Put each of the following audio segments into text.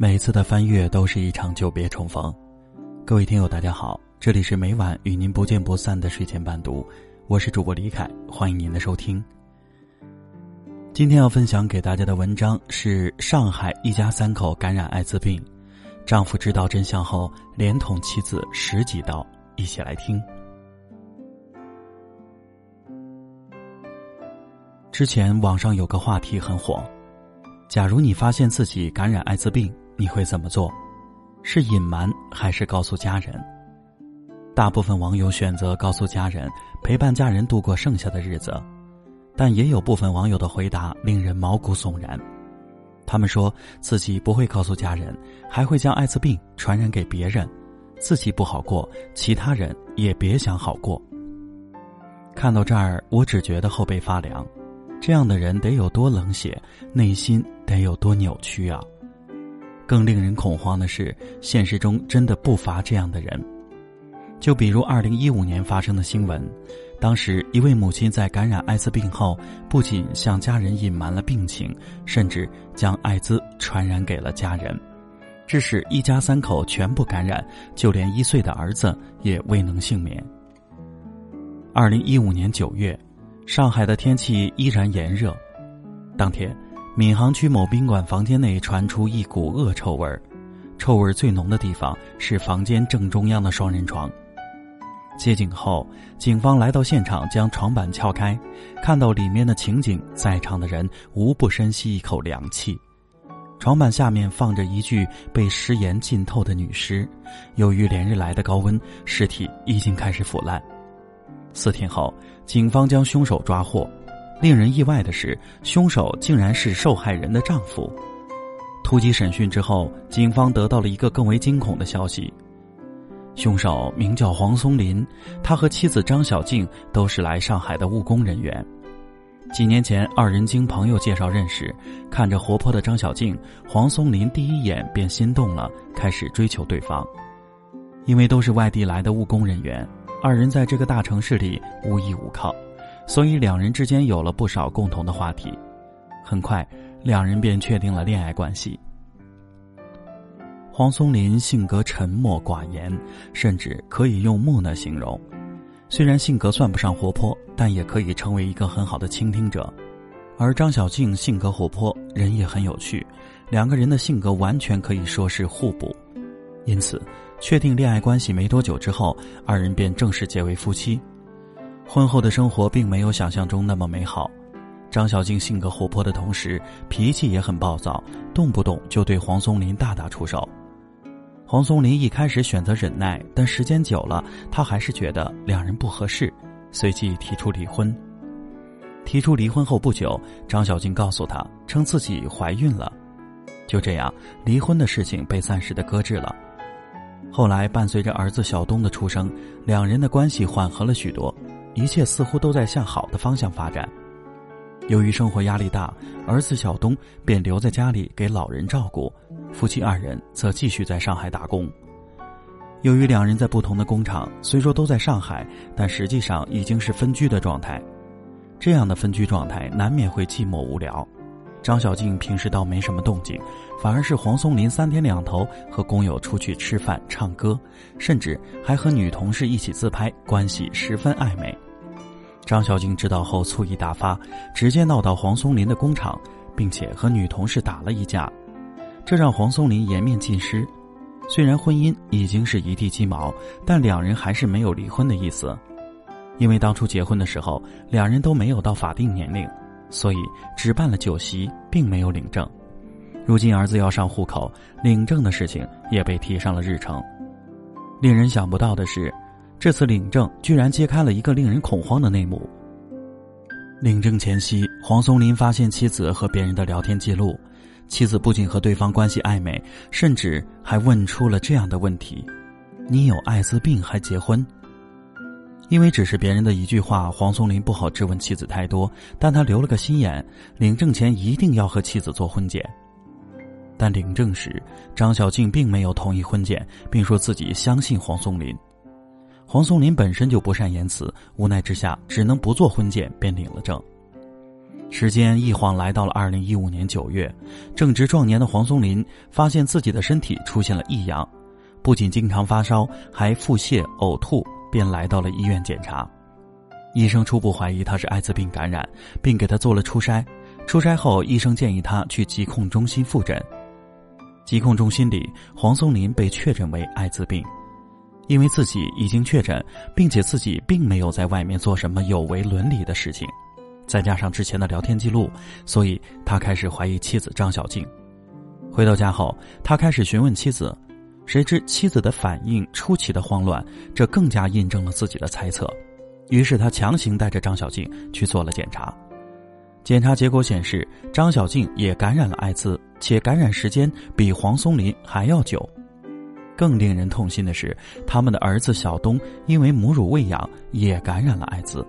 每次的翻阅都是一场久别重逢。各位听友，大家好，这里是每晚与您不见不散的睡前伴读，我是主播李凯，欢迎您的收听。今天要分享给大家的文章是上海一家三口感染艾滋病，丈夫知道真相后连捅妻子十几刀，一起来听。之前网上有个话题很火，假如你发现自己感染艾滋病。你会怎么做？是隐瞒还是告诉家人？大部分网友选择告诉家人，陪伴家人度过剩下的日子。但也有部分网友的回答令人毛骨悚然。他们说自己不会告诉家人，还会将艾滋病传染给别人，自己不好过，其他人也别想好过。看到这儿，我只觉得后背发凉。这样的人得有多冷血，内心得有多扭曲啊！更令人恐慌的是，现实中真的不乏这样的人。就比如二零一五年发生的新闻，当时一位母亲在感染艾滋病后，不仅向家人隐瞒了病情，甚至将艾滋传染给了家人，致使一家三口全部感染，就连一岁的儿子也未能幸免。二零一五年九月，上海的天气依然炎热，当天。闵行区某宾馆房间内传出一股恶臭味儿，臭味最浓的地方是房间正中央的双人床。接警后，警方来到现场，将床板撬开，看到里面的情景，在场的人无不深吸一口凉气。床板下面放着一具被食盐浸透的女尸，由于连日来的高温，尸体已经开始腐烂。四天后，警方将凶手抓获。令人意外的是，凶手竟然是受害人的丈夫。突击审讯之后，警方得到了一个更为惊恐的消息：凶手名叫黄松林，他和妻子张小静都是来上海的务工人员。几年前，二人经朋友介绍认识，看着活泼的张小静，黄松林第一眼便心动了，开始追求对方。因为都是外地来的务工人员，二人在这个大城市里无依无靠。所以两人之间有了不少共同的话题，很快两人便确定了恋爱关系。黄松林性格沉默寡言，甚至可以用木讷形容。虽然性格算不上活泼，但也可以成为一个很好的倾听者。而张小静性格活泼，人也很有趣，两个人的性格完全可以说是互补。因此，确定恋爱关系没多久之后，二人便正式结为夫妻。婚后的生活并没有想象中那么美好，张小静性格活泼的同时，脾气也很暴躁，动不动就对黄松林大打出手。黄松林一开始选择忍耐，但时间久了，他还是觉得两人不合适，随即提出离婚。提出离婚后不久，张小静告诉他，称自己怀孕了。就这样，离婚的事情被暂时的搁置了。后来，伴随着儿子小东的出生，两人的关系缓和了许多。一切似乎都在向好的方向发展。由于生活压力大，儿子小东便留在家里给老人照顾，夫妻二人则继续在上海打工。由于两人在不同的工厂，虽说都在上海，但实际上已经是分居的状态。这样的分居状态难免会寂寞无聊。张小静平时倒没什么动静，反而是黄松林三天两头和工友出去吃饭、唱歌，甚至还和女同事一起自拍，关系十分暧昧。张小静知道后醋意大发，直接闹到黄松林的工厂，并且和女同事打了一架，这让黄松林颜面尽失。虽然婚姻已经是一地鸡毛，但两人还是没有离婚的意思，因为当初结婚的时候两人都没有到法定年龄，所以只办了酒席，并没有领证。如今儿子要上户口，领证的事情也被提上了日程。令人想不到的是。这次领证居然揭开了一个令人恐慌的内幕。领证前夕，黄松林发现妻子和别人的聊天记录，妻子不仅和对方关系暧昧，甚至还问出了这样的问题：“你有艾滋病还结婚？”因为只是别人的一句话，黄松林不好质问妻子太多，但他留了个心眼，领证前一定要和妻子做婚检。但领证时，张小静并没有同意婚检，并说自己相信黄松林。黄松林本身就不善言辞，无奈之下只能不做婚检，便领了证。时间一晃来到了二零一五年九月，正值壮年的黄松林发现自己的身体出现了异样，不仅经常发烧，还腹泻、呕吐，便来到了医院检查。医生初步怀疑他是艾滋病感染，并给他做了初筛。初筛后，医生建议他去疾控中心复诊。疾控中心里，黄松林被确诊为艾滋病，因为自己已经确诊，并且自己并没有在外面做什么有违伦理的事情，再加上之前的聊天记录，所以他开始怀疑妻子张小静。回到家后，他开始询问妻子，谁知妻子的反应出奇的慌乱，这更加印证了自己的猜测。于是他强行带着张小静去做了检查。检查结果显示，张小静也感染了艾滋，且感染时间比黄松林还要久。更令人痛心的是，他们的儿子小东因为母乳喂养也感染了艾滋。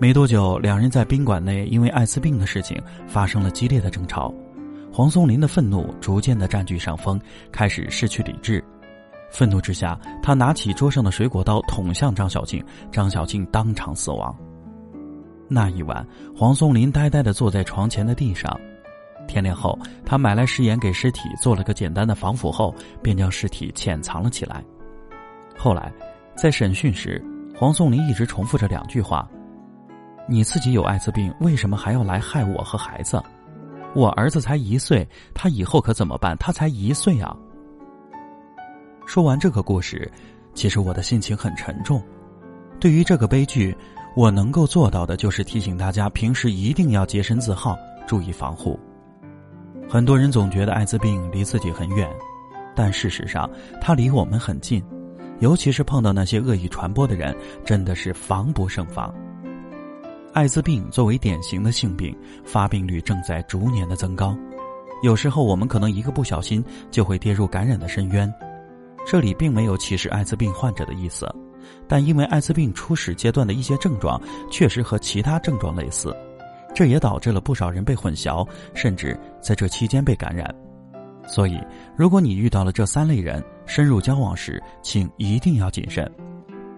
没多久，两人在宾馆内因为艾滋病的事情发生了激烈的争吵。黄松林的愤怒逐渐的占据上风，开始失去理智。愤怒之下，他拿起桌上的水果刀捅向张小静，张小静当场死亡。那一晚，黄松林呆呆的坐在床前的地上。天亮后，他买来食盐给尸体做了个简单的防腐后，便将尸体潜藏了起来。后来，在审讯时，黄松林一直重复着两句话：“你自己有艾滋病，为什么还要来害我和孩子？我儿子才一岁，他以后可怎么办？他才一岁啊！”说完这个故事，其实我的心情很沉重。对于这个悲剧。我能够做到的就是提醒大家，平时一定要洁身自好，注意防护。很多人总觉得艾滋病离自己很远，但事实上它离我们很近，尤其是碰到那些恶意传播的人，真的是防不胜防。艾滋病作为典型的性病，发病率正在逐年的增高，有时候我们可能一个不小心就会跌入感染的深渊。这里并没有歧视艾滋病患者的意思。但因为艾滋病初始阶段的一些症状确实和其他症状类似，这也导致了不少人被混淆，甚至在这期间被感染。所以，如果你遇到了这三类人，深入交往时，请一定要谨慎：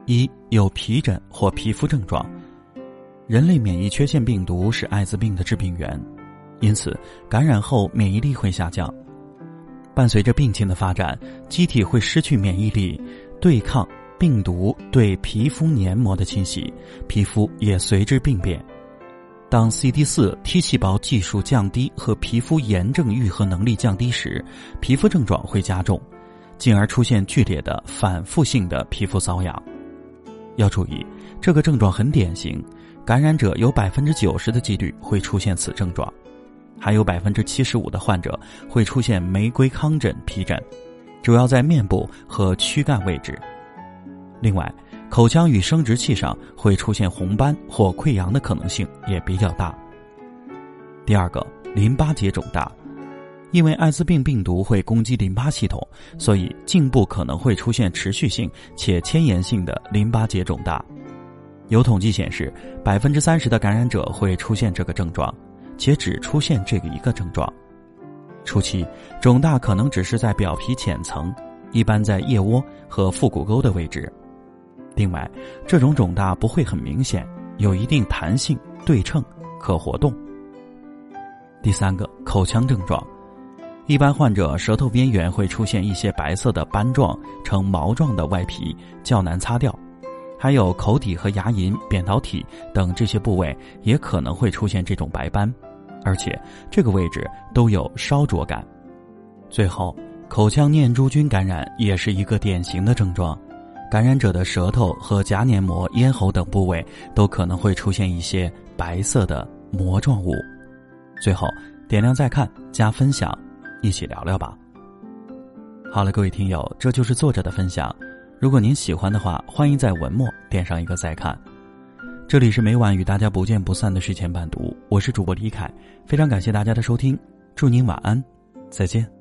一、有皮疹或皮肤症状，人类免疫缺陷病毒是艾滋病的致病源，因此感染后免疫力会下降，伴随着病情的发展，机体会失去免疫力，对抗。病毒对皮肤黏膜的侵袭，皮肤也随之病变。当 CD 四 T 细胞计数降低和皮肤炎症愈合能力降低时，皮肤症状会加重，进而出现剧烈的反复性的皮肤瘙痒。要注意，这个症状很典型，感染者有百分之九十的几率会出现此症状，还有百分之七十五的患者会出现玫瑰糠疹皮疹，主要在面部和躯干位置。另外，口腔与生殖器上会出现红斑或溃疡的可能性也比较大。第二个，淋巴结肿大，因为艾滋病病毒会攻击淋巴系统，所以颈部可能会出现持续性且迁延性的淋巴结肿大。有统计显示，百分之三十的感染者会出现这个症状，且只出现这个一个症状。初期，肿大可能只是在表皮浅层，一般在腋窝和腹股沟的位置。另外，这种肿大不会很明显，有一定弹性、对称、可活动。第三个，口腔症状，一般患者舌头边缘会出现一些白色的斑状、呈毛状的外皮，较难擦掉；还有口底和牙龈、扁桃体等这些部位也可能会出现这种白斑，而且这个位置都有烧灼感。最后，口腔念珠菌感染也是一个典型的症状。感染者的舌头和颊黏膜、咽喉等部位都可能会出现一些白色的膜状物。最后，点亮再看，加分享，一起聊聊吧。好了，各位听友，这就是作者的分享。如果您喜欢的话，欢迎在文末点上一个再看。这里是每晚与大家不见不散的睡前伴读，我是主播李凯，非常感谢大家的收听，祝您晚安，再见。